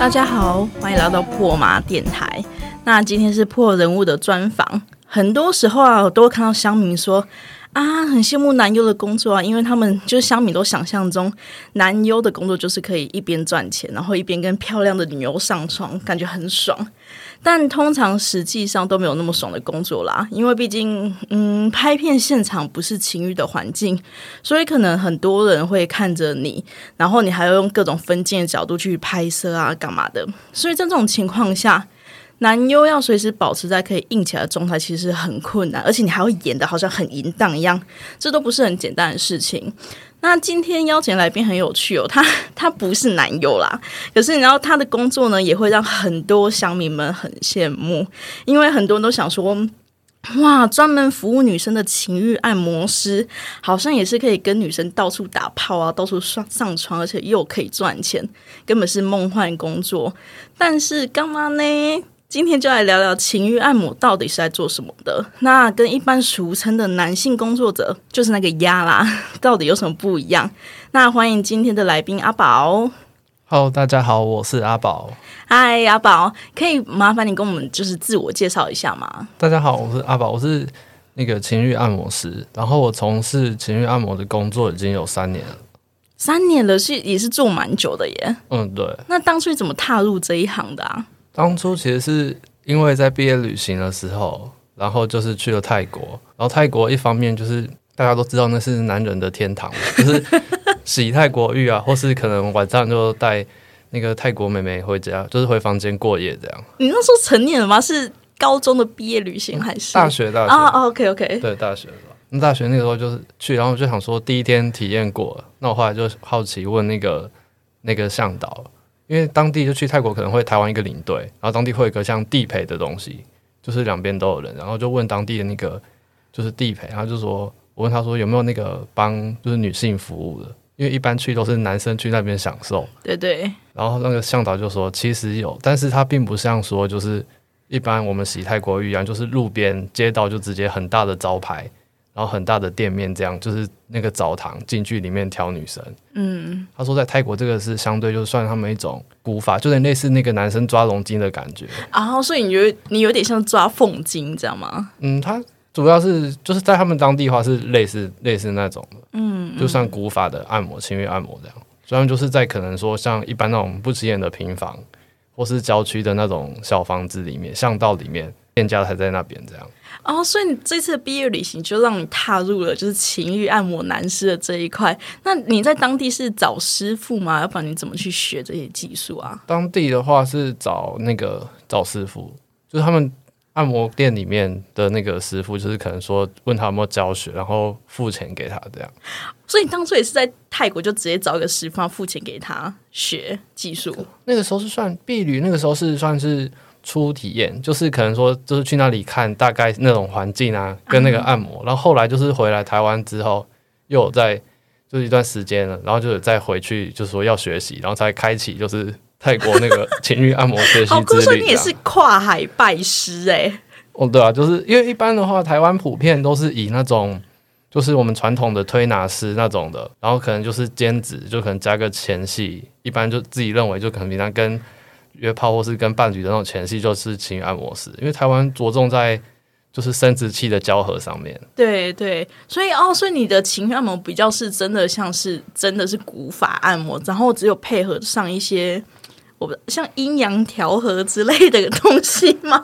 大家好，欢迎来到破马电台。那今天是破人物的专访。很多时候啊，我都会看到乡民说啊，很羡慕男优的工作啊，因为他们就是乡民都想象中男优的工作就是可以一边赚钱，然后一边跟漂亮的女优上床，感觉很爽。但通常实际上都没有那么爽的工作啦，因为毕竟，嗯，拍片现场不是情欲的环境，所以可能很多人会看着你，然后你还要用各种分镜的角度去拍摄啊，干嘛的？所以在这种情况下，男优要随时保持在可以硬起来的状态，其实很困难，而且你还要演的好像很淫荡一样，这都不是很简单的事情。那今天邀请来宾很有趣哦，他 他不是男友啦，可是你知道他的工作呢，也会让很多乡民们很羡慕，因为很多人都想说，哇，专门服务女生的情欲按摩师，好像也是可以跟女生到处打炮啊，到处上上床，而且又可以赚钱，根本是梦幻工作。但是干嘛呢？今天就来聊聊情欲按摩到底是在做什么的。那跟一般俗称的男性工作者，就是那个鸭啦，到底有什么不一样？那欢迎今天的来宾阿宝。Hello，大家好，我是阿宝。嗨，阿宝，可以麻烦你跟我们就是自我介绍一下吗？大家好，我是阿宝，我是那个情欲按摩师，然后我从事情欲按摩的工作已经有三年了。三年了，是也是做蛮久的耶。嗯，对。那当初怎么踏入这一行的啊？当初其实是因为在毕业旅行的时候，然后就是去了泰国，然后泰国一方面就是大家都知道那是男人的天堂，就是洗泰国浴啊，或是可能晚上就带那个泰国妹妹回家，就是回房间过夜这样。你那时候成年了吗？是高中的毕业旅行还是大学？大学啊？OK OK，对，大学的。那大学那个时候就是去，然后就想说第一天体验过了，那我后来就好奇问那个那个向导，因为当地就去泰国可能会台湾一个领队，然后当地会有一个像地陪的东西，就是两边都有人，然后就问当地的那个就是地陪，他就说我问他说有没有那个帮就是女性服务的，因为一般去都是男生去那边享受，对对，然后那个向导就说其实有，但是他并不像说就是一般我们洗泰国浴一样，就是路边街道就直接很大的招牌。然后很大的店面，这样就是那个澡堂进去里面挑女生。嗯，他说在泰国这个是相对就算他们一种古法，就有点类似那个男生抓龙筋的感觉。然后所以你觉得你有点像抓凤筋，这样吗？嗯，他主要是就是在他们当地的话是类似类似那种的，嗯，就算古法的按摩、情欲按摩这样。虽然就是在可能说像一般那种不起眼的平房，或是郊区的那种小房子里面、巷道里面，店家才在那边这样。哦，所以你这次毕业旅行就让你踏入了就是情欲按摩男士的这一块。那你在当地是找师傅吗？要不然你怎么去学这些技术啊？当地的话是找那个找师傅，就是他们按摩店里面的那个师傅，就是可能说问他有没有教学，然后付钱给他这样。所以你当初也是在泰国就直接找一个师傅，付钱给他学技术。那个时候是算避旅，那个时候是算是。初体验就是可能说，就是去那里看大概那种环境啊，跟那个按摩，然后后来就是回来台湾之后，又有在就是一段时间了，然后就再回去，就是说要学习，然后才开启就是泰国那个情欲按摩学习之旅。所以你也是跨海拜师哎、哦，对啊，就是因为一般的话，台湾普遍都是以那种就是我们传统的推拿师那种的，然后可能就是兼职，就可能加个前戏，一般就自己认为就可能平常跟。约炮或是跟伴侣的那种前戏，就是情欲按摩师，因为台湾着重在就是生殖器的交合上面。对对，所以哦，所以你的情欲按摩比较是真的像是真的是古法按摩，然后只有配合上一些我像阴阳调和之类的东西吗？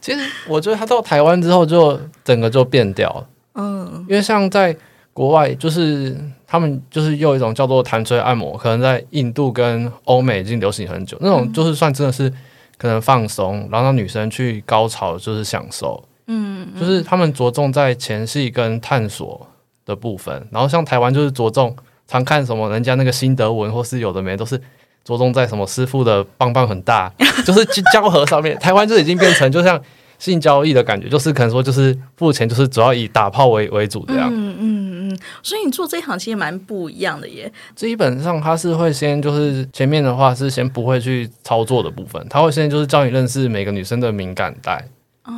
其实我觉得他到台湾之后，就整个就变掉了。嗯，因为像在国外，就是他们就是用一种叫做弹吹按摩，可能在印度跟欧美已经流行很久。那种就是算真的是可能放松，然后让女生去高潮，就是享受。嗯，就是他们着重在前戏跟探索的部分，然后像台湾就是着重常看什么人家那个心得文，或是有的没都是着重在什么师傅的棒棒很大，就是交合上面。台湾就已经变成就像性交易的感觉，就是可能说就是付钱，就是主要以打炮为为主这样。嗯嗯嗯，所以你做这一行其实蛮不一样的耶。基本上他是会先就是前面的话是先不会去操作的部分，他会先就是教你认识每个女生的敏感带哦。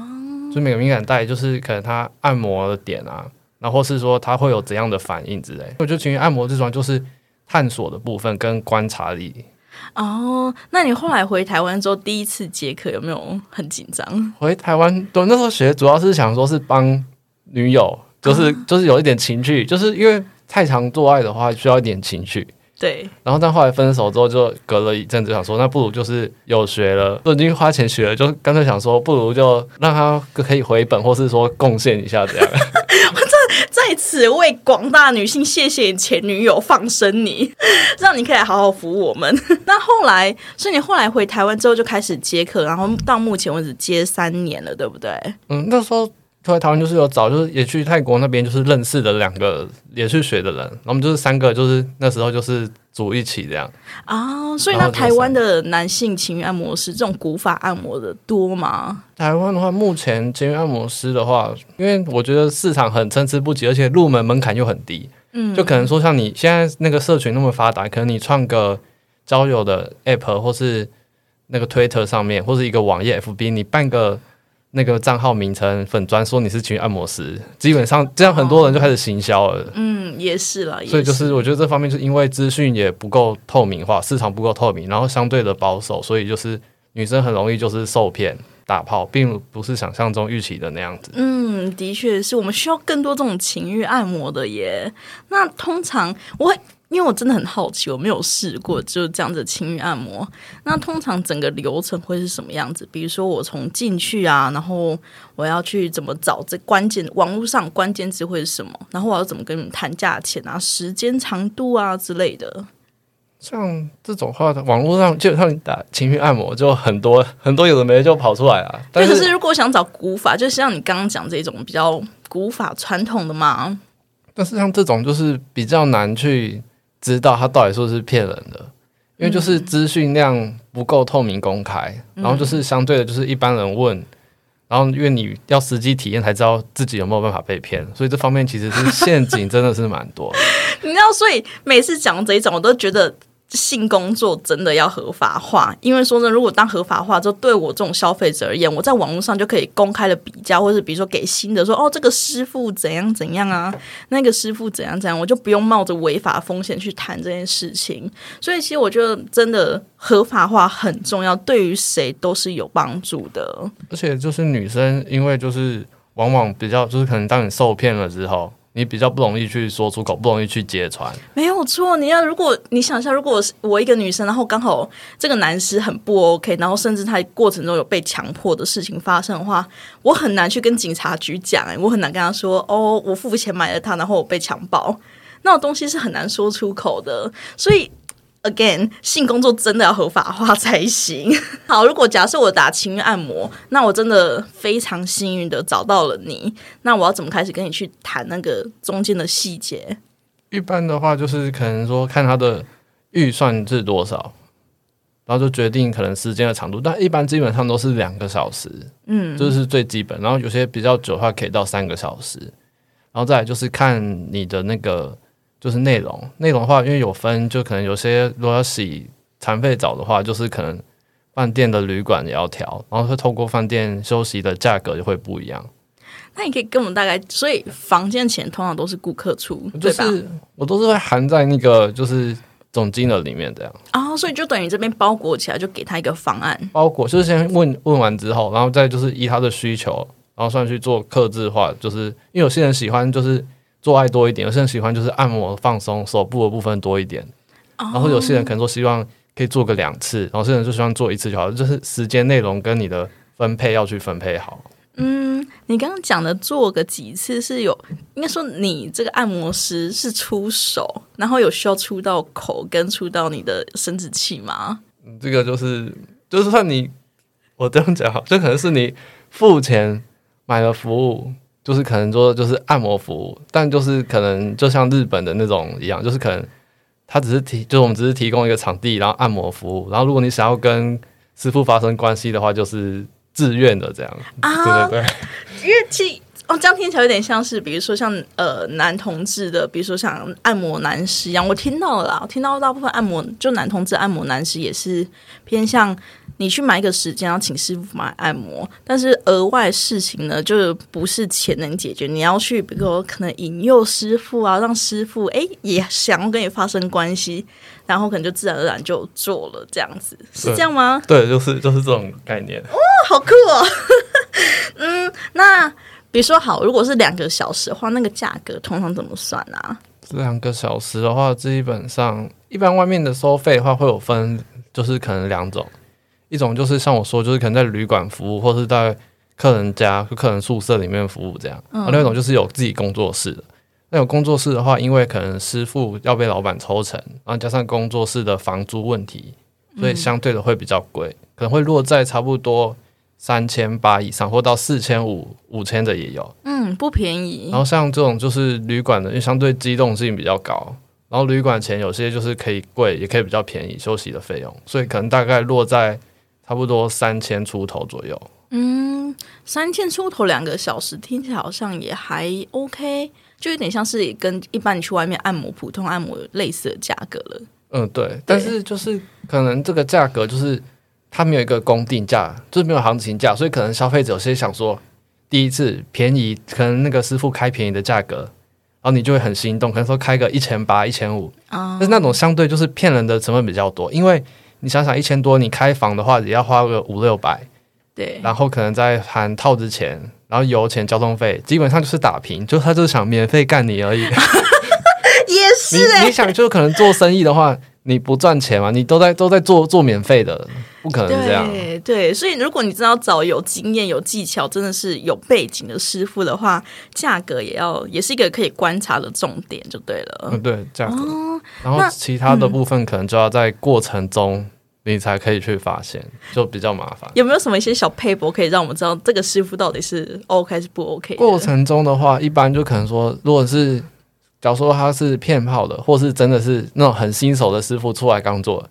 就每个敏感带，就是可能他按摩的点啊，然后或是说他会有怎样的反应之类。我觉得情绪按摩这种就是探索的部分跟观察力。哦，那你后来回台湾之后，第一次接客有没有很紧张？回台湾，对，那时候学主要是想说是帮女友，就是、就是有一点情趣，就是因为太常做爱的话需要一点情趣。对，然后但后来分手之后，就隔了一阵子，想说那不如就是有学了，都已经花钱学了，就干脆想说不如就让他可以回本，或是说贡献一下这样。我这在此为广大女性谢谢前女友放生你，让你可以好好服务我们。那后来，所以你后来回台湾之后就开始接客，然后到目前为止接三年了，对不对？嗯，那时候回台湾就是有找，就是也去泰国那边就是认识的两个也去学的人，然后我们就是三个，就是那时候就是组一起这样。啊，所以那台湾的男性情欲按摩师这种古法按摩的多吗？台湾的话，目前情欲按摩师的话，因为我觉得市场很参差不齐，而且入门门槛又很低。嗯，就可能说，像你现在那个社群那么发达，可能你创个交友的 app 或是那个 Twitter 上面，或是一个网页 FB，你办个那个账号名称粉砖，说你是情欲按摩师，基本上这样很多人就开始行销了。嗯，也是了，也所以就是我觉得这方面就是因为资讯也不够透明化，市场不够透明，然后相对的保守，所以就是女生很容易就是受骗打炮，并不是想象中预期的那样子。嗯，的确是我们需要更多这种情欲按摩的耶。那通常我会，因为我真的很好奇，我没有试过就是这样子的情欲按摩。那通常整个流程会是什么样子？比如说我从进去啊，然后我要去怎么找这关键网络上关键词会是什么？然后我要怎么跟你们谈价钱啊、时间长度啊之类的。像这种话，网络上基本上你打情绪按摩就很多很多有的没的就跑出来啊。但是如果想找古法，就像你刚刚讲这种比较古法传统的嘛，但是像这种就是比较难去知道他到底是不是骗人的，因为就是资讯量不够透明公开，然后就是相对的就是一般人问。然后，因为你要实际体验才知道自己有没有办法被骗，所以这方面其实是陷阱，真的是蛮多的。你知道，所以每次讲这一种，我都觉得性工作真的要合法化。因为说真的，如果当合法化之后，对我这种消费者而言，我在网络上就可以公开的比较，或者比如说给新的说，哦，这个师傅怎样怎样啊，那个师傅怎样怎样，我就不用冒着违法风险去谈这件事情。所以，其实我觉得真的合法化很重要，对于谁都是有帮助的。而且就是女生，因为就是往往比较就是可能当你受骗了之后，你比较不容易去说出口，不容易去揭穿。没有错，你要如果你想一下，如果我一个女生，然后刚好这个男士很不 OK，然后甚至他过程中有被强迫的事情发生的话，我很难去跟警察局讲、我很难跟他说，哦，我付钱买了他，然后我被强暴，那种东西是很难说出口的，所以。Again，性工作真的要合法化才行。好，如果假设我打情欲按摩，那我真的非常幸运的找到了你，那我要怎么开始跟你去谈那个中间的细节？一般的话就是可能说看他的预算是多少，然后就决定可能时间的长度，但一般基本上都是两个小时，嗯，这是最基本。然后有些比较久的话可以到三个小时，然后再来就是看你的那个就是内容，内容的话因为有分，就可能有些如果要洗残废澡的话，就是可能饭店的旅馆也要调，然后会透过饭店休息的价格就会不一样。那你可以跟我们大概，所以房间钱通常都是顾客出，就对吧？我都是会含在那个就是总金额里面这样。哦，所以就等于这边包裹起来，就给他一个方案。包裹就是先问问完之后，然后再就是依他的需求，然后算去做克制化。就是因为有些人喜欢就是做爱多一点，有些人喜欢就是按摩放松手部的部分多一点，然后有些人可能说希望可以做个两次，然后有些人就希望做一次就好，就是时间内容跟你的分配要去分配好。嗯，你刚刚讲的做个几次是有，应该说你这个按摩师是出手，然后有需要出到口跟出到你的生殖器吗？嗯这个就是就是算你我这样讲好，就可能是你付钱买了服务，就是可能说就是按摩服务，但就是可能就像日本的那种一样，就是可能他只是提，就是我们只是提供一个场地，然后按摩服务，然后如果你想要跟师傅发生关系的话，就是自愿的这样。啊，对对对，因为其实哦，这样听起来有点像是，比如说像呃男同志的，比如说像按摩男师一样。我听到了啦，我听到大部分按摩就男同志按摩男师也是偏向你去买一个时间，要请师傅买按摩，但是额外事情呢，就不是钱能解决，你要去比如说可能引诱师傅啊，让师傅哎也想要跟你发生关系，然后可能就自然而然就做了这样子，是这样吗？对，就是就是这种概念。哦，好酷哦！嗯，那。比如说好，如果是两个小时的话，那个价格通常怎么算啊？两个小时的话，基本上一般外面的收费的话会有分，就是可能两种，一种就是像我说，就是可能在旅馆服务，或是在客人家、客人宿舍里面服务这样；，另一种就是有自己工作室的。那有工作室的话，因为可能师傅要被老板抽成，然后加上工作室的房租问题，所以相对的会比较贵，可能会落在差不多。三千八以上，或到四千五、五千的也有，嗯，不便宜。然后像这种就是旅馆的，因为相对机动性比较高，然后旅馆钱有些就是可以贵，也可以比较便宜休息的费用，所以可能大概落在差不多三千出头左右。嗯，三千出头两个小时，听起来好像也还 OK，就有点像是跟一般你去外面按摩、普通按摩类似的价格了。嗯，对，但是就是可能这个价格就是。它没有一个公定价，就是没有行情价，所以可能消费者有些想说，第一次便宜，可能那个师傅开便宜的价格，然后你就会很心动，可能说开个一千八、一千五，但是那种相对就是骗人的成本比较多，因为你想想一千多，你开房的话也要花个五六百，对，然后可能再含套子钱，然后油钱、交通费，基本上就是打平，就他就是想免费干你而已。也是，你你想就可能做生意的话。你不赚钱嘛？你都在都在做做免费的，不可能这样。对，所以如果你知道找有经验、有技巧、真的是有背景的师傅的话，价格也要也是一个可以观察的重点，就对了。嗯，对，价格。然后其他的部分可能就要在过程中你才可以去发现，就比较麻烦。有没有什么一些小配博可以让我们知道这个师傅到底是 OK 还是不 OK？过程中的话，一般就可能说，如果是。假如说他是骗炮的，或是真的是那种很新手的师傅出来刚做，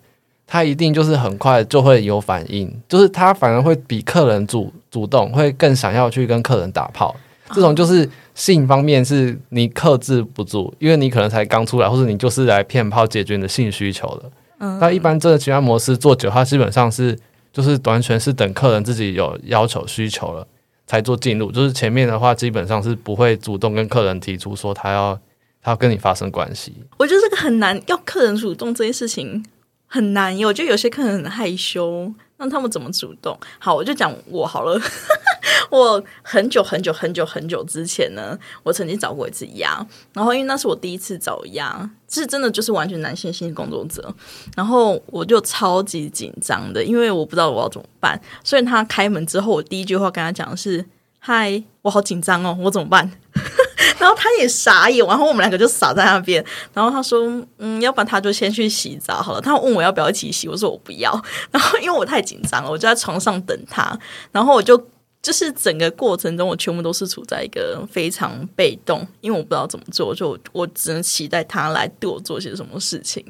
他一定就是很快就会有反应，就是他反而会比客人主主动，会更想要去跟客人打炮。这种就是性方面是你克制不住，因为你可能才刚出来，或者你就是来骗炮解决你的性需求的。嗯，那一般这个其他模式做久，他基本上是就是完全是等客人自己有要求需求了才做进入，就是前面的话基本上是不会主动跟客人提出说他要。他跟你发生关系，我觉得这个很难，要客人主动这件事情很难。我觉得有些客人很害羞，那他们怎么主动？好，我就讲我好了。我很久很久很久很久之前呢，我曾经找过一次鸭，然后因为那是我第一次找鸭，是真的就是完全男性性工作者，然后我就超级紧张的，因为我不知道我要怎么办。所以他开门之后，我第一句话跟他讲的是：“嗨，我好紧张哦，我怎么办？” 然后他也傻眼，然后我们两个就傻在那边。然后他说：“嗯，要不然他就先去洗澡好了。”他问我要不要一起洗，我说我不要。然后因为我太紧张了，我就在床上等他。然后我就就是整个过程中，我全部都是处在一个非常被动，因为我不知道怎么做，就我只能期待他来对我做些什么事情。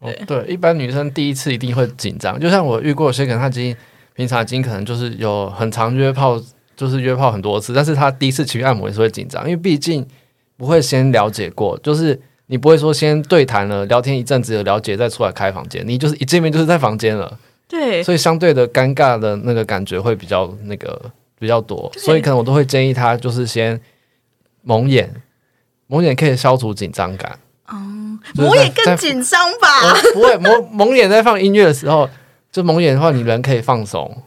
对对，一般女生第一次一定会紧张，就像我遇过有些可能她已经平常已经可能就是有很长约炮。就是约炮很多次，但是他第一次去按摩也是会紧张，因为毕竟不会先了解过，就是你不会说先对谈了聊天一阵子有了解再出来开房间，你就是一见面就是在房间了，对，所以相对的尴尬的那个感觉会比较那个比较多，所以可能我都会建议他就是先蒙眼，蒙眼可以消除紧张感，哦，蒙眼更紧张吧？不会，蒙蒙眼在放音乐的时候，就蒙眼的话，你人可以放松。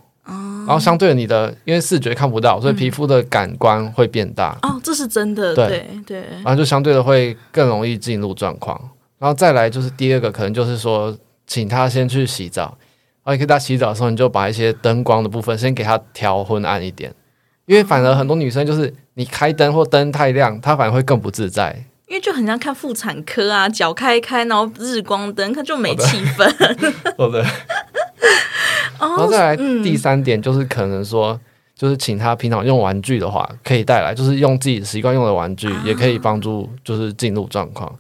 然后相对你的，因为视觉看不到，所以皮肤的感官会变大。哦，这是真的。对对。然后就相对的会更容易进入状况。然后再来就是第二个，可能就是说，请他先去洗澡。然后你可以在洗澡的时候，你就把一些灯光的部分先给他调昏暗一点，因为反而很多女生就是你开灯或灯太亮，她反而会更不自在。因为就很像看妇产科啊，脚开开，然后日光灯，它就没气氛。好的。然后再来第三点，就是可能说，就是请他平常用玩具的话，可以带来，就是用自己习惯用的玩具，也可以帮助，就是进入状况。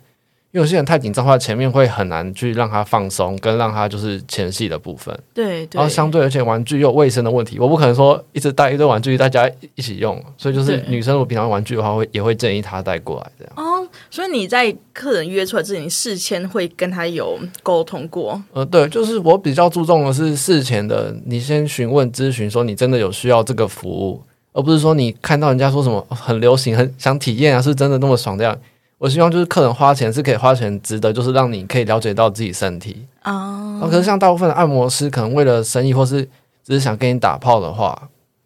因为有些人太紧张的话，前面会很难去让他放松，跟让他就是前戏的部分。对对，然后相对而且玩具又有卫生的问题，我不可能说一直带一堆玩具大家一起用，所以就是女生如果平常玩具的话，会也会建议她带过来这样。哦，所以你在客人约出来之前，你事先会跟他有沟通过，呃，对，就是我比较注重的是事前的，你先询问咨询说你真的有需要这个服务，而不是说你看到人家说什么哦很流行，很想体验啊，是真的那么爽这样。我希望就是客人花钱是可以花钱值得，就是让你可以了解到自己身体。啊可是像大部分的按摩师，可能为了生意或是只是想跟你打炮的话，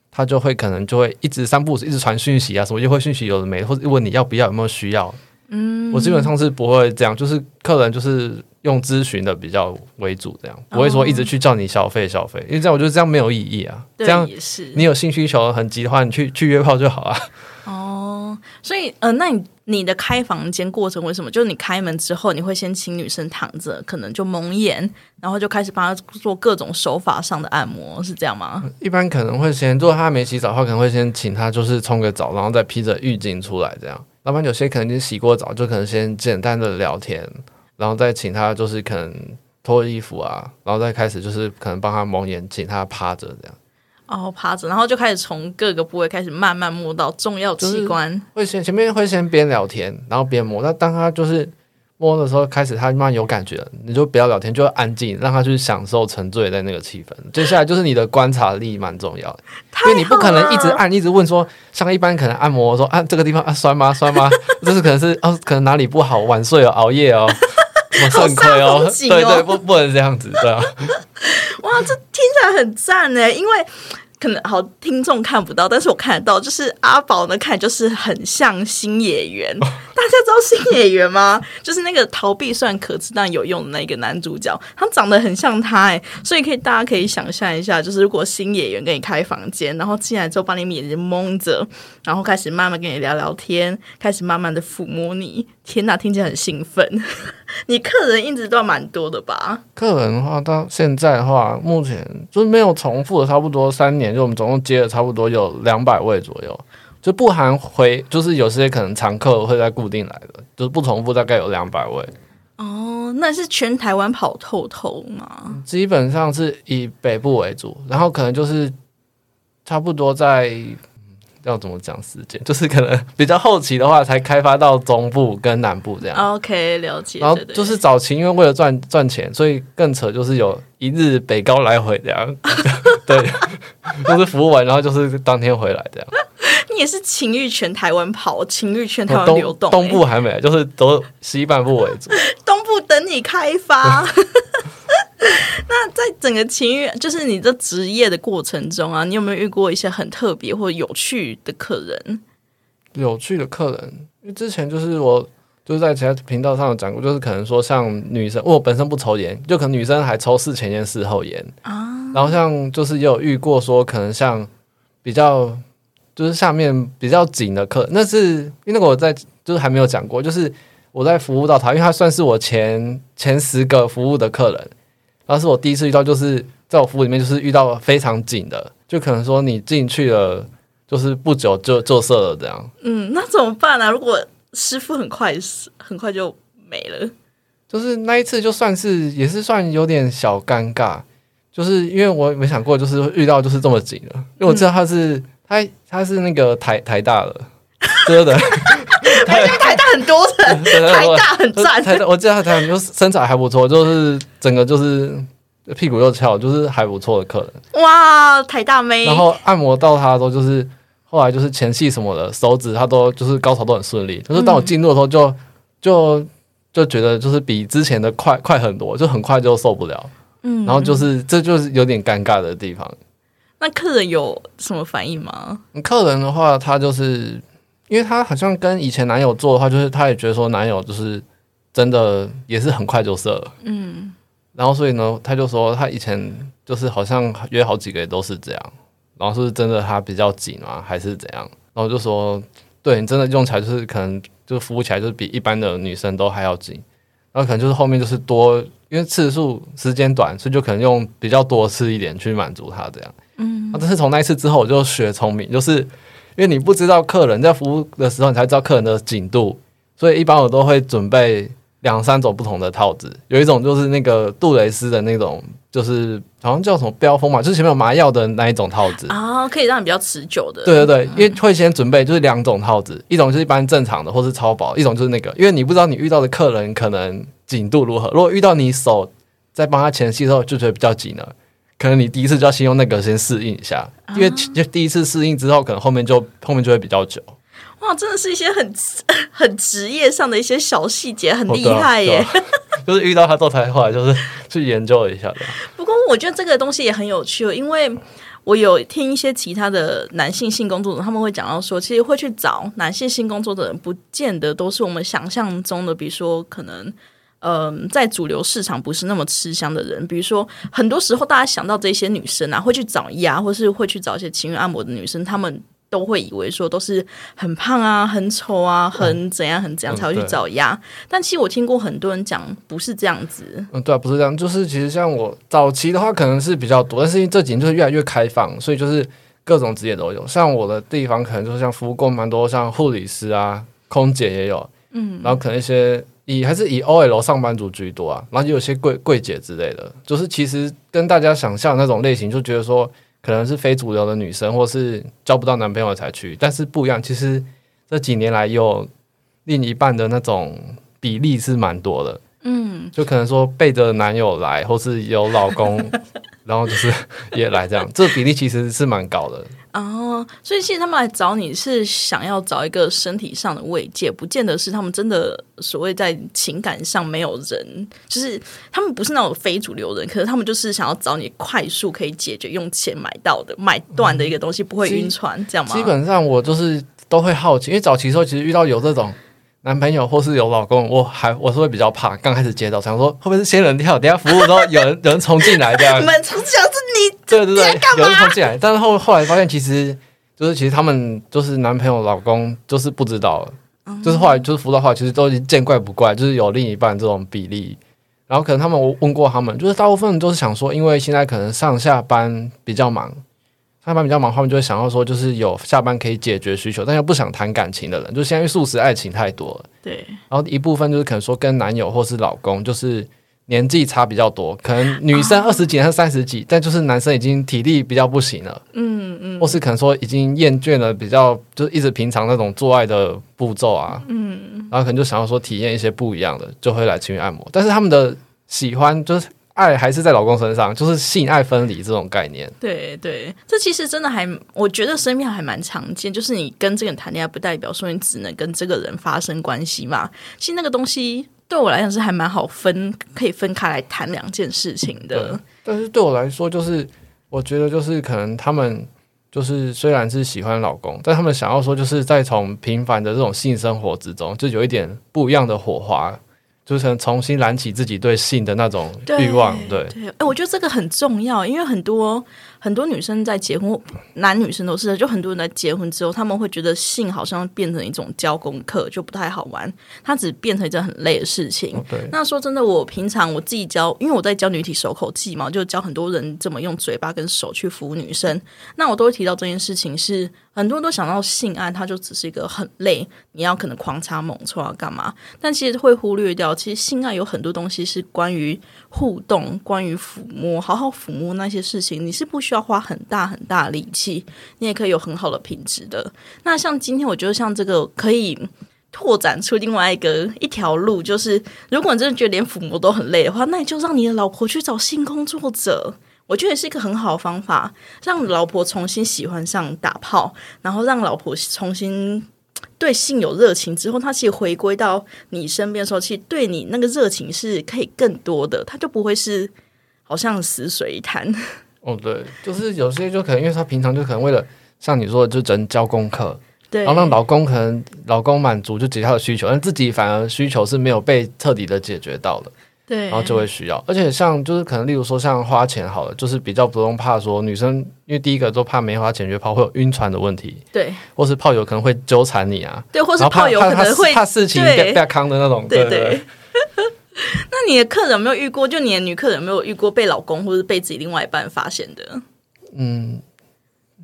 他就会可能就会一直三不五时一直传讯息啊，什么就会讯息有的没的，或者问你要不要有没有需要。嗯，我基本上是不会这样，就是客人就是用咨询的比较为主，这样不会说一直去叫你消费消费，因为这样我觉得这样没有意义啊。这样也是你有性需求很急的话，你去去约炮就好啊。哦，所以呃，那你你的开房间过程为什么？就是你开门之后，你会先请女生躺着，可能就蒙眼，然后就开始帮她做各种手法上的按摩，是这样吗？一般可能会先，如果他没洗澡的话，可能会先请她就是冲个澡，然后再披着浴巾出来这样。要不然有些可能已经洗过澡，就可能先简单的聊天，然后再请她就是可能脱衣服啊，然后再开始就是可能帮她蒙眼，请她趴着这样。哦，趴着，然后就开始从各个部位开始慢慢摸到重要器官。会先前面会先边聊天，然后边摸。那当他就是摸的时候，开始他慢慢有感觉了，你就不要聊天，就安静，让他去享受沉醉在那个气氛。接下来就是你的观察力蛮重要的，因为你不可能一直按一直问说，像一般可能按摩说啊这个地方啊酸吗酸吗？这是可能是哦可能哪里不好，晚睡哦熬夜哦。我肾亏哦好煞风，景哦对对，不不能这样子，对啊，哇，这听起来很赞呢，因为。可能好听众看不到，但是我看得到，就是阿宝呢，看就是很像新演员。大家知道新演员吗？就是那个逃避虽然可耻但有用的那个男主角，他长得很像他哎，所以可以大家可以想象一下，就是如果新演员跟你开房间，然后进来之后把你眼睛蒙着，然后开始慢慢跟你聊聊天，开始慢慢的抚摸你，天哪，听起来很兴奋。你客人一直都蛮多的吧？客人的话，到现在的话，目前就是没有重复的，差不多三年，就我们总共接了差不多有两百位左右，就不含回，就是有些可能常客会在固定来的，就是不重复，大概有两百位，哦，那是全台湾跑透透吗？基本上是以北部为主，然后可能就是差不多在。要怎么讲时间？就是可能比较后期的话，才开发到中部跟南部这样。OK，了解。然后就是早期，因为为了赚赚钱，所以更扯，就是有一日北高来回这样，对，就是服务完，然后就是当天回来这样。你也是情欲全台湾跑，情欲全台湾东流动、东欸部还没，就是都西半部为主。东部等你开发。那在整个情欲，就是你的职业的过程中啊，你有没有遇过一些很特别或有趣的客人？有趣的客人，因为之前就是我就是在其他频道上有讲过，就是可能说像女生，我本身不抽烟，就可能女生还抽事前烟、事后烟啊。然后像就是也有遇过说，可能像比较就是下面比较紧的客，那是因为那个我在就是还没有讲过，就是我在服务到他，因为他算是我前前十个服务的客人，然后是我第一次遇到，就是在我服务里面就是遇到非常紧的，就可能说你进去了。就是不久就就色了这样，嗯，那怎么办呢、啊？如果师傅很快死，很快就没了，就是那一次就算是也是算有点小尴尬，就是因为我没想过就是遇到就是这么紧的，因为我知道他是、他他是那个台台大的，对的，台台大很多人，台大很赞，台大我记得他台大就是身材还不错，就是整个就是屁股又翘，就是还不错的客人。哇，台大妹，然后按摩到他的时候，就是后来就是前戏什么的，手指他都就是高潮都很顺利。就是当我进入的时候就，就就觉得就是比之前的快快很多，就很快就受不了。嗯然后就是这就是有点尴尬的地方。那客人有什么反应吗？客人的话，他就是因为她好像跟以前男友做的话，就是她也觉得说男友就是真的也是很快就射了。嗯，然后所以呢，她就说她以前就是好像约好几个也都是这样，然后是是真的她比较紧啊，还是怎样？然后就说，对你真的用起来就是可能就服务起来就是比一般的女生都还要紧，然后可能就是后面就是多，因为次数时间短，所以就可能用比较多次一点去满足她这样。嗯，但是从那一次之后，我就学聪明，就是因为你不知道客人在服务的时候，你才知道客人的紧度，所以一般我都会准备。两三种不同的套子，有一种就是那个杜蕾斯的那种，就是好像叫什么标风嘛，就是前面有麻药的那一种套子。啊，可以让你比较持久的。对对对，因为会先准备就是两种套子，一种就是一般正常的或是超薄，一种就是那个，因为你不知道你遇到的客人可能紧度如何，如果遇到你手在帮他前戏的时候就觉得比较紧了，可能你第一次就要先用那个先适应一下，因为就第一次适应之后，可能后面就后面就会比较久。哇，真的是一些很 很职业上的一些小细节，很厉害耶。就是遇到他之后才后来就是去研究了一下的。不过我觉得这个东西也很有趣，哦因为我有听一些其他的男性性工作者，他们会讲到说，其实会去找男性性工作者的人，不见得都是我们想象中的，比如说可能。嗯，在主流市场不是那么吃香的人，比如说，很多时候大家想到这些女生啊，会去找牙，或是会去找一些情欲按摩的女生，她们都会以为说都是很胖啊、很丑啊、很怎样、很怎样嗯才会去对找鸭。但其实我听过很多人讲，不是这样子。嗯，对啊，不是这样，就是其实像我早期的话可能是比较多，但是这几年就是越来越开放，所以就是各种职业都有。像我的地方可能就是像服务过蛮多，像护理师啊、空姐也有，嗯，然后可能一些以还是以 OL 上班族居多啊，然后也有些柜柜姐之类的，就是其实跟大家想象那种类型，就觉得说可能是非主流的女生，或是交不到男朋友才去，但是不一样，其实这几年来有另一半的那种比例是蛮多的。嗯，就可能说背着男友来，或是有老公，然后就是 也来这样，这比例其实是蛮高的。哦，所以其实他们来找你是想要找一个身体上的慰藉，不见得是他们真的所谓在情感上没有人，就是他们不是那种非主流人，可是他们就是想要找你快速可以解决用钱买到的买断的一个东西，不会晕船，这样吗？基本上我就是都会好奇，因为早期的时候其实遇到有这种男朋友或是有老公，我还我是会比较怕。刚开始接到，想说会不会是仙人跳，等下服务之后有人有人冲进来这样 你。们从小是你对对对，有人冲进来，但是后后来发现其实就是其实他们就是男朋友老公就是不知道，就是后来就是辅导后来其实都已经见怪不怪，就是有另一半这种比例。然后可能他们我问过他们，就是大部分都是想说，因为现在可能上下班比较忙，上下班比较忙，他们就会想要说，就是有下班可以解决需求，但又不想谈感情的人，就现在素食爱情太多了。对然后一部分就是可能说跟男友或是老公就是年纪差比较多，可能女生二十几还是三十几，但就是男生已经体力比较不行了，嗯嗯或是可能说已经厌倦了比较就是一直平常那种做爱的步骤啊，嗯，然后可能就想要说体验一些不一样的，就会来情欲按摩，但是他们的喜欢就是爱还是在老公身上，就是性爱分离这种概念。对对，这其实真的还，我觉得身边还蛮常见。就是你跟这个人谈恋爱，不代表说你只能跟这个人发生关系嘛。其实那个东西对我来讲是还蛮好分，可以分开来谈两件事情的。但是对我来说，就是我觉得就是可能他们就是虽然是喜欢老公，但他们想要说就是在从平凡的这种性生活之中，就有一点不一样的火花，就是重新燃起自己对性的那种欲望。对，对，哎，我觉得这个很重要，因为很多很多女生在结婚，男女生都是的，就很多人在结婚之后，他们会觉得性好像变成一种教功课，就不太好玩，它只变成一件很累的事情。哦对，那说真的，我平常我自己教，因为我在教女体手口技嘛，就教很多人怎么用嘴巴跟手去服务女生。那我都会提到这件事情是，很多人都想到性爱，它就只是一个很累，你要可能狂插猛戳啊干嘛？但其实会忽略掉，其实性爱有很多东西是关于互动、关于抚摸，好好抚摸那些事情，你是不需要花很大很大力气，你也可以有很好的品质的。那像今天，我觉得像这个可以。拓展出另外一个一条路，就是如果你真的觉得连抚摸都很累的话，那你就让你的老婆去找性工作者。我觉得也是一个很好的方法，让老婆重新喜欢上打炮，然后让老婆重新对性有热情之后，她其实回归到你身边的时候，其实对你那个热情是可以更多的，她就不会是好像死水一潭。哦对，就是有些就可能因为他平常就可能为了像你说的，就只能教功课，对，然后让老公可能老公满足就解决他的需求，但自己反而需求是没有被彻底的解决到的。对，然后就会需要，而且像就是可能例如说像花钱好了，就是比较不用怕说女生，因为第一个都怕没花钱约炮会有晕船的问题，对或是炮友可能会纠缠你啊，对，或是炮友可能会怕事情对被被康的那种，对对对。那你的客人有没有遇过？就你的女客人有没有遇过被老公或者被自己另外一半发现的？嗯，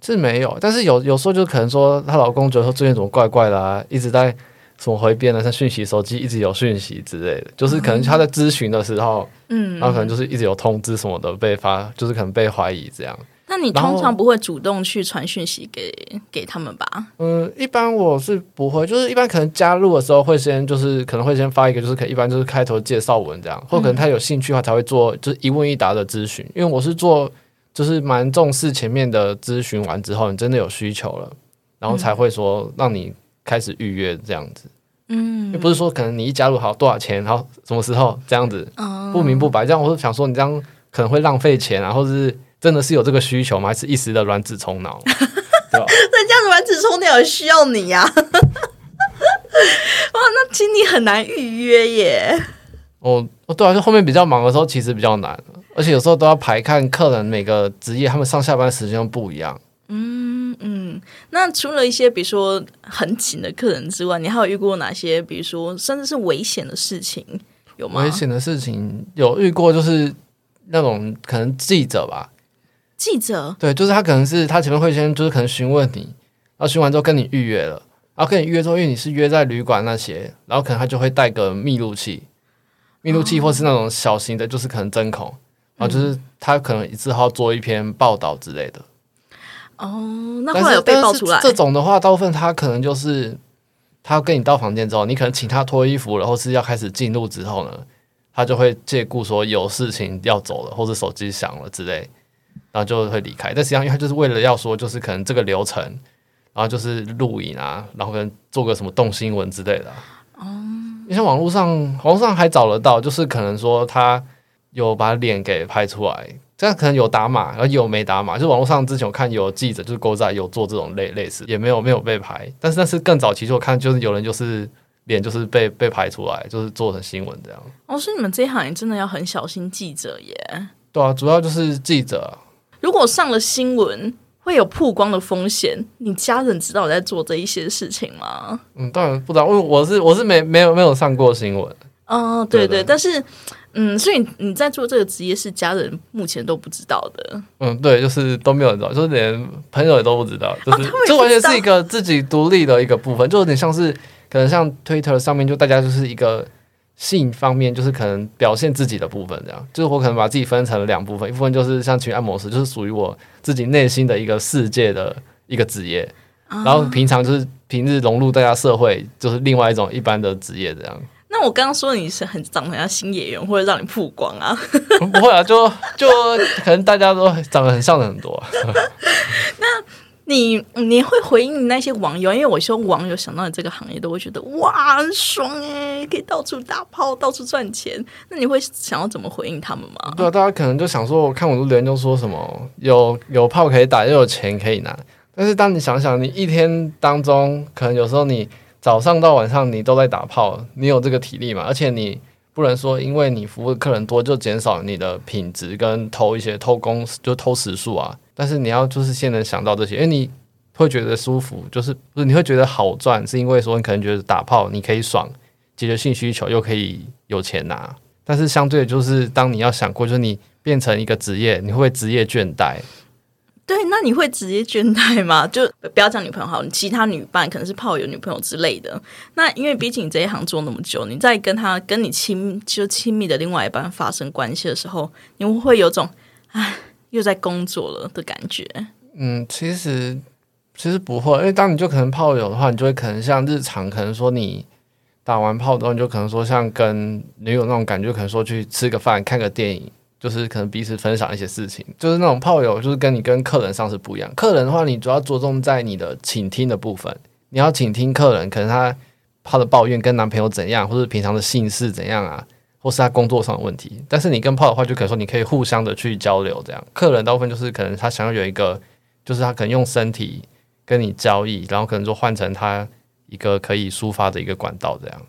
是没有，但是有有时候就可能说她老公觉得说最近怎么怪怪的啊，一直在什么回别人的讯息，手机一直有讯息之类的，就是可能他在咨询的时候，嗯，然后可能就是一直有通知什么的被发，就是可能被怀疑这样。那你通常不会主动去传讯息给给他们吧？嗯，一般我是不会，就是一般可能加入的时候会先就是可能会先发一个，就是可一般就是开头介绍文这样，或可能他有兴趣的话才会做就是一问一答的咨询，因为我是做就是蛮重视前面的咨询完之后，你真的有需求了，然后才会说让你开始预约这样子。嗯又不是说可能你一加入好多少钱，然后什么时候这样子哦不明不白，这样我是想说你这样可能会浪费钱啊，或者是真的是有这个需求吗？还是一时的卵子冲脑，对吧？人家卵子充脑也需要你呀、哇，那其实你很难预约耶。哦哦，对啊，就后面比较忙的时候，其实比较难，而且有时候都要排看客人每个职业他们上下班时间都不一样。嗯嗯，那除了一些比如说很紧的客人之外，你还有遇过哪些，比如说甚至是危险的事情有吗？危险的事情有遇过，就是那种可能记者吧，记者对，就是他可能是他前面会先就是可能询问你，然后询完之后跟你预约了，然后跟你预约之后，因为你是约在旅馆那些，然后可能他就会带个密录器，密录器或是那种小型的，就是可能针孔，然后就是他可能一次要做一篇报道之类的。哦，那后来有被爆出来这种的话，大部分他可能就是他跟你到房间之后，你可能请他脱衣服然后是要开始进入之后呢，他就会借故说有事情要走了，或者手机响了之类，然后就会离开。但实际上，因为他就是为了要说，就是可能这个流程，然后就是录影啊，然后可能做个什么动新闻之类的啊。哦，因为像网络上，网络上还找得到，就是可能说他有把脸给拍出来。这样可能有打码，然后有没打码。就网络上之前我看有记者就是狗仔有做这种类类似，也没有没有被拍。但是但是更早期就我看就是有人就是脸就是被被拍出来，就是做成新闻这样。哦，所以你们这一行也真的要很小心记者耶。对啊，主要就是记者啊、如果上了新闻，会有曝光的风险，你家人知道我在做这一些事情吗？嗯，当然不知道，因为我是我是没没有没有上过新闻。哦，对对，但是，嗯，所以你你在做这个职业是家人目前都不知道的。嗯，对，就是都没有人知道，就是连朋友也都不知道，就是、这完全是一个自己独立的一个部分，就有点像是可能像 Twitter 上面就大家就是一个性方面，就是可能表现自己的部分，这样，就是我可能把自己分成了两部分，一部分就是像情绪按摩师，就是属于我自己内心的一个世界的一个职业，然后平常就是平日融入大家社会，就是另外一种一般的职业这样。那我刚刚说你是很长得很像新演员，或者让你曝光啊？不会啊，就就可能大家都长得很像的很多 那、你你会回应那些网友，因为我说网友想到你这个行业，都会觉得哇很爽哎，可以到处打炮，到处赚钱。那你会想要怎么回应他们吗？对啊，大家可能就想说，我看我的留言就说什么有有炮可以打，又有钱可以拿。但是当你想想，你一天当中，可能有时候你早上到晚上你都在打炮，你有这个体力嘛？而且你不能说因为你服务客人多就减少你的品质跟偷一些偷工就偷时数啊。但是你要就是先能想到这些，因为你会觉得舒服，就是不是你会觉得好赚，是因为说你可能觉得打炮你可以爽，解决性需求又可以有钱拿。但是相对的就是，当你要想过，就是你变成一个职业，你会不会职业倦怠？对，那你会直接倦怠吗？就不要讲女朋友好，你其他女伴可能是炮友、女朋友之类的。那因为毕竟你这一行做那么久，你在跟他跟你亲就亲密的另外一半发生关系的时候，你会会有种唉又在工作了的感觉？嗯，其实其实不会，因为当你就可能炮友的话，你就会可能像日常，可能说你打完炮之后，你就可能说像跟女友那种感觉，可能说去吃个饭、看个电影，就是可能彼此分享一些事情，就是那种炮友，就是跟你跟客人上是不一样。客人的话，你主要着重在你的倾听的部分，你要倾听客人，可能他他的抱怨跟男朋友怎样，或者平常的姓氏怎样啊。或是他工作上的问题，但是你跟炮的话，就可能说你可以互相的去交流，这样。客人大部分就是可能他想要有一个，就是他可能用身体跟你交易，然后可能说换成他一个可以抒发的一个管道，这样。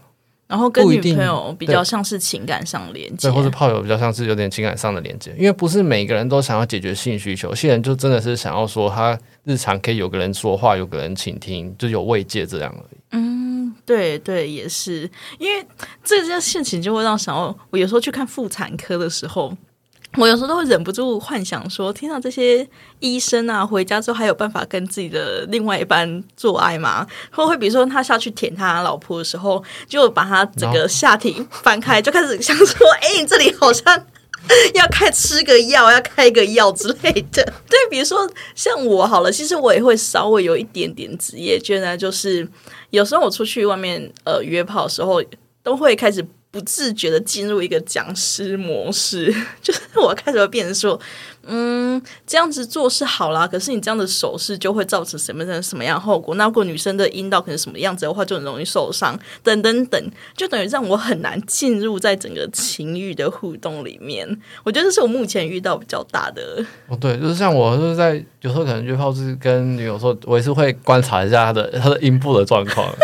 然后跟女朋友比较像是情感上连接。对，，或是炮友比较像是有点情感上的连接，因为不是每个人都想要解决性需求，有些人就真的是想要说他日常可以有个人说话，有个人倾听，就有慰藉这样而已。嗯对对，也是。因为这件事情就会让想要我有时候去看妇产科的时候，我有时候都会忍不住幻想说，天啊，这些医生啊，回家之后还有办法跟自己的另外一半做爱吗？会不会比如说他下去舔他老婆的时候，就把他整个下体翻开，就开始想说，哎、你这里好像。要开吃个药，要开个药之类的。对，比如说像我好了，其实我也会稍微有一点点职业倦怠，就是有时候我出去外面呃约炮的时候，都会开始不自觉的进入一个讲师模式，就是我开始会变成说，嗯，这样子做是好啦，可是你这样的手势就会造成什么什么样后果？那如果女生的阴道可能什么样子的话，就很容易受伤，等等等，就等于让我很难进入在整个情欲的互动里面。我觉得这是我目前遇到比较大的。哦，对，就是像我就是在有时候可能约炮是跟女友说，我也是会观察一下她的她的阴部的状况，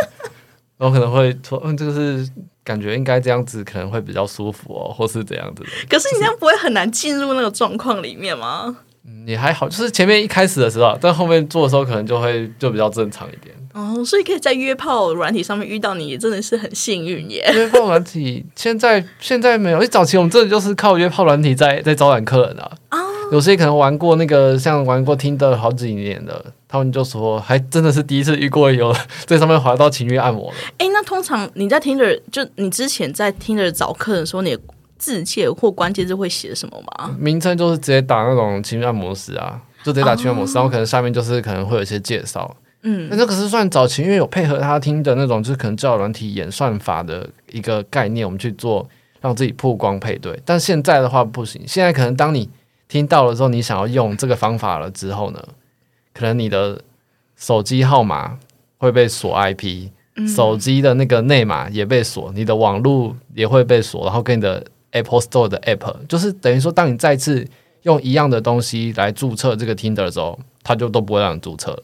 然后可能会说，嗯，这个是感觉应该这样子可能会比较舒服哦，或是怎样子的。可是你这样不会很难进入那个状况里面吗？嗯也还好，就是前面一开始的时候，但后面做的时候可能就会就比较正常一点。哦，所以可以在约炮软体上面遇到你，也真的是很幸运耶。约炮软体现在现在没有，因为早期我们真的就是靠约炮软体在在招揽客人啊。有些可能玩过那个像玩过听的好几年的，他们就说还真的是第一次遇过有 在上面滑到情欲按摩的。哎，那通常你在 Tinder 就你之前在 Tinder 找客人的时候，你的字界或关键字会写什么吗？名称就是直接打那种情欲按摩师啊，就直接打情欲按摩师，然后可能下面就是可能会有一些介绍。嗯那这个是算早期，因为有配合他听的那种，就是可能交友软体演算法的一个概念，我们去做让自己曝光配对。但现在的话不行，现在可能当你听到了之后，你想要用这个方法了之后呢，可能你的手机号码会被锁 IP，、手机的那个内码也被锁，你的网络也会被锁，然后跟你的 Apple Store 的 App，就是等于说，当你再次用一样的东西来注册这个 Tinder 的时候，它就都不会让你注册。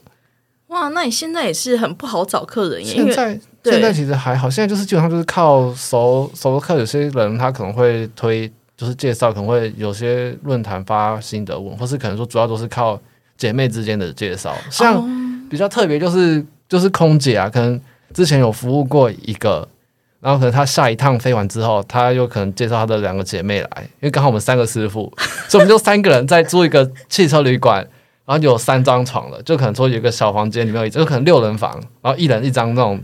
哇，那你现在也是很不好找客人耶，现在对现在其实还好，现在就是基本上就是靠熟熟客，有些人他可能会推，就是介绍，可能会有些论坛发心得文，或是可能说主要都是靠姐妹之间的介绍。像哦比较特别就是就是空姐啊，可能之前有服务过一个，然后可能她下一趟飞完之后，她有可能介绍她的两个姐妹来，因为刚好我们三个师傅，所以我们就三个人在租一个汽车旅馆。然后有三张床了，就可能说有一个小房间里面有一，就可能六人房，然后一人一张那种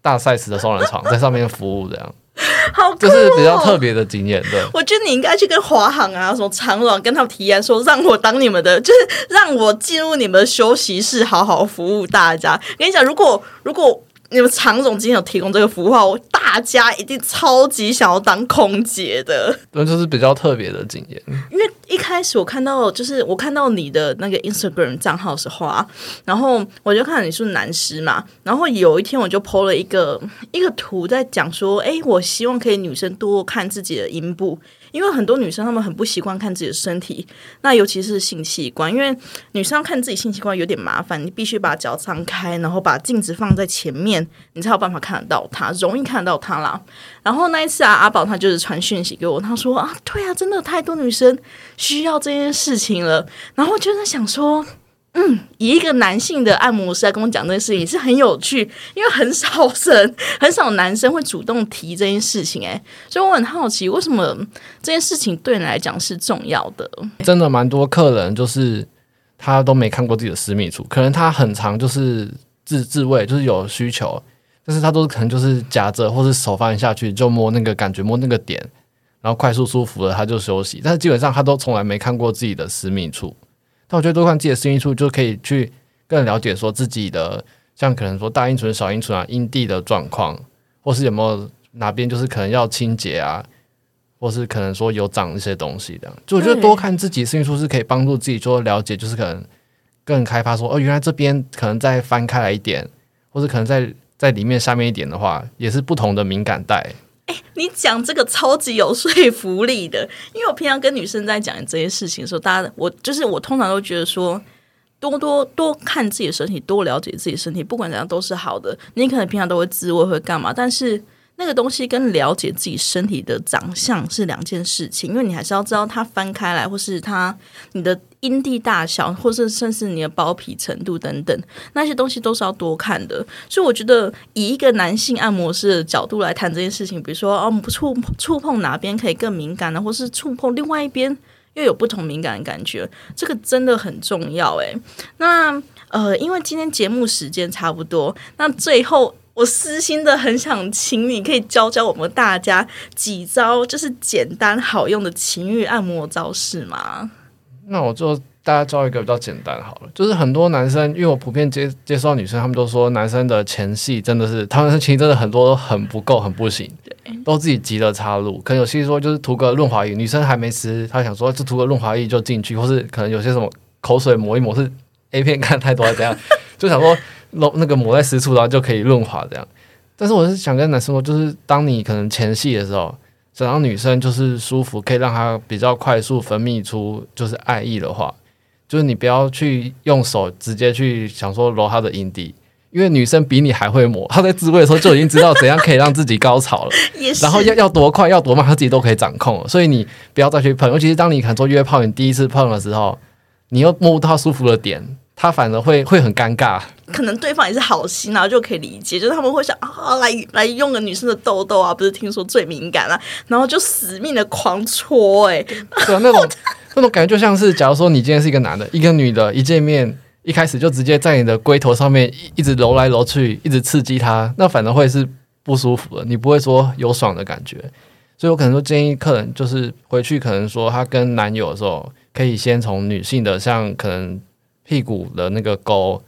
大 size 的双人床在上面服务，这样 好这是比较特别的经验。对，我觉得你应该去跟华航啊、什么长荣跟他们提案说，让我当你们的，就是让我进入你们的休息室，好好服务大家。跟你讲，如果如果你们常总今天有提供这个服务的话，我大家一定超级想要当空姐的。那就是比较特别的经验。因为一开始我看到，就是我看到你的那个 Instagram 账号的时候啊，然后我就看你是男师嘛，然后有一天我就 PO 了一个一个图，在讲说，哎，我希望可以女生多看自己的阴部，因为很多女生她们很不习惯看自己的身体，那尤其是性器官，因为女生要看自己性器官有点麻烦，你必须把脚张开，然后把镜子放在前面，你才有办法看得到她，容易看得到她啦。然后那一次啊，阿宝他就是传讯息给我，他说啊，对啊，真的太多女生需要这件事情了。然后就在想说，嗯，以一个男性的按摩师来跟我讲这件事情是很有趣，因为很少人、很少男生会主动提这件事情、诶，所以我很好奇，为什么这件事情对你来讲是重要的？真的蛮多客人就是他都没看过自己的私密处，可能他很长就是自自慰，就是有需求，但是他都可能就是夹着或是手放下去就摸那个感觉摸那个点，然后快速舒服了他就休息，但是基本上他都从来没看过自己的私密处。但我觉得多看自己的私密处就可以去更了解说自己的，像可能说大阴唇、小阴唇啊、阴蒂的状况，或是有没有哪边就是可能要清洁啊，或是可能说有长一些东西这样。就我觉得多看自己私密处是可以帮助自己说了解，就是可能更开发说哦，原来这边可能再翻开来一点，或者可能在在里面下面一点的话，也是不同的敏感带。哎你讲这个超级有说服力的，因为我平常跟女生在讲这些事情的时候，大家我就是我通常都觉得说，多多多看自己的身体，多了解自己身体，不管怎样都是好的。你可能平常都会自慰会干嘛，但是那个东西跟了解自己身体的长相是两件事情，因为你还是要知道它翻开来，或是它你的阴蒂大小，或是甚至你的包皮程度等等，那些东西都是要多看的。所以我觉得以一个男性按摩师的角度来谈这件事情，比如说哦，触触碰哪边可以更敏感呢，或是触碰另外一边又有不同敏感的感觉，这个真的很重要诶。那呃，因为今天节目时间差不多，那最后我私心的很想请你，可以教教我们大家几招，就是简单好用的情欲按摩招式吗？那我就大家教一个比较简单好了，就是很多男生，因为我普遍接接触到女生，他们都说男生的前戏真的是，他们其实真的很多都很不够，很不行，都自己急着插入。可能有些说就是涂个润滑液，女生还没吃，她想说就涂个润滑液就进去，或是可能有些什么口水抹一抹，是 A 片看太多还怎样，就想说弄那个抹在私处，然后就可以润滑这样。但是我是想跟男生说，就是当你可能前戏的时候。想让女生就是舒服，可以让她比较快速分泌出就是爱意的话，就是你不要去用手直接去想说揉她的阴蒂，因为女生比你还会摸，她在自慰的时候就已经知道怎样可以让自己高潮了，然后要要多快要多慢，她自己都可以掌控，所以你不要再去碰，尤其是当你可能做约炮，你第一次碰的时候，你又摸不到舒服的点。他反而会会很尴尬，可能对方也是好心，然后就可以理解，就是他们会想啊，来来用个女生的痘痘啊，不是听说最敏感啊，然后就死命的狂戳，哎，对啊，那种 那种感觉就像是，假如说你今天是一个男的，一个女的，一见面一开始就直接在你的龟头上面一直揉来揉去，一直刺激他，那反而会是不舒服的，你不会说有爽的感觉，所以我可能说建议客人就是回去可能说他跟男友的时候，可以先从女性的，像可能。屁股的那个沟，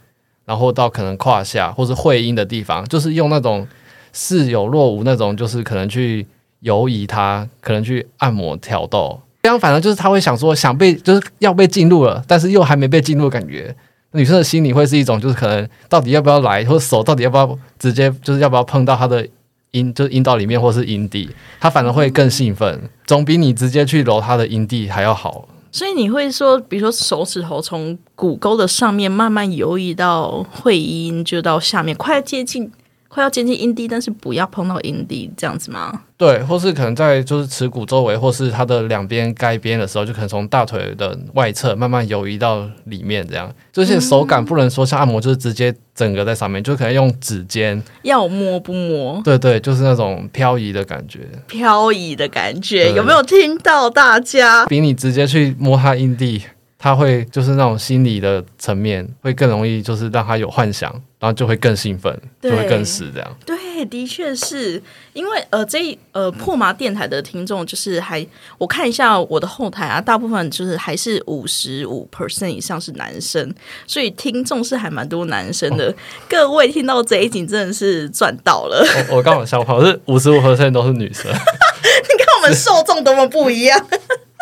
然后到可能胯下或是会阴的地方，就是用那种似有若无那种，就是可能去游移它，可能去按摩挑逗。这样反正就是他会想说，想被就是要被进入了，但是又还没被进入，感觉女生的心里会是一种，就是可能到底要不要来，或者手到底要不要直接，就是要不要碰到他的阴，就是阴道里面或是阴蒂，他反而会更兴奋，总比你直接去揉他的阴蒂还要好。所以你会说，比如说手指头从骨沟的上面慢慢游移到会阴，就到下面，快接近。快要接近阴蒂，但是不要碰到阴蒂，这样子吗？对，或是可能在就是耻骨周围，或是它的两边该边的时候，就可能从大腿的外侧慢慢游移到里面，这样。这些手感不能说像按摩，就是直接整个在上面，就可能用指尖，要摸不摸？对对，就是那种漂移的感觉，漂移的感觉，有没有听到大家？比你直接去摸它阴蒂。他会就是那种心理的层面，会更容易就是让他有幻想，然后就会更兴奋，就会更死这样。对，的确是因为呃，这呃破麻电台的听众就是还我看一下我的后台啊，大部分就是还是五十五 percent 以上是男生，所以听众是还蛮多男生的。各位听到这一集真的是赚到了。我 我刚好相反，是五十五 percent 都是女生。你看我们受众多么不一样。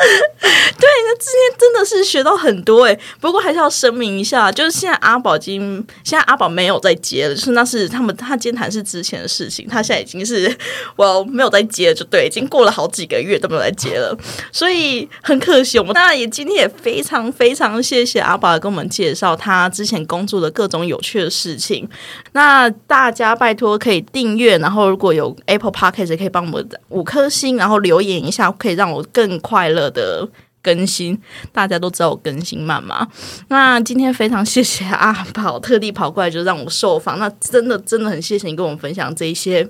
对，那今天真的是学到很多哎。不过还是要声明一下，就是现在阿宝已经，现在阿宝没有在接了，就是那是他们他监谈是之前的事情，他现在已经是我没有在接了，就对，已经过了好几个月都没有在接了，所以很可惜。我们当然也今天也非常非常谢谢阿宝跟我们介绍他之前工作的各种有趣的事情。那大家拜托可以订阅，然后如果有 Apple Podcast 可以帮我们五颗星，然后留言一下，可以让我更快乐。的更新，大家都知道我更新慢嘛。那今天非常谢谢阿宝特地跑过来，就让我受访。那真的真的很谢谢你跟我们分享这一些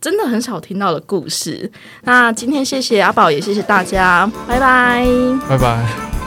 真的很少听到的故事。那今天谢谢阿宝，也谢谢大家，拜拜，拜拜。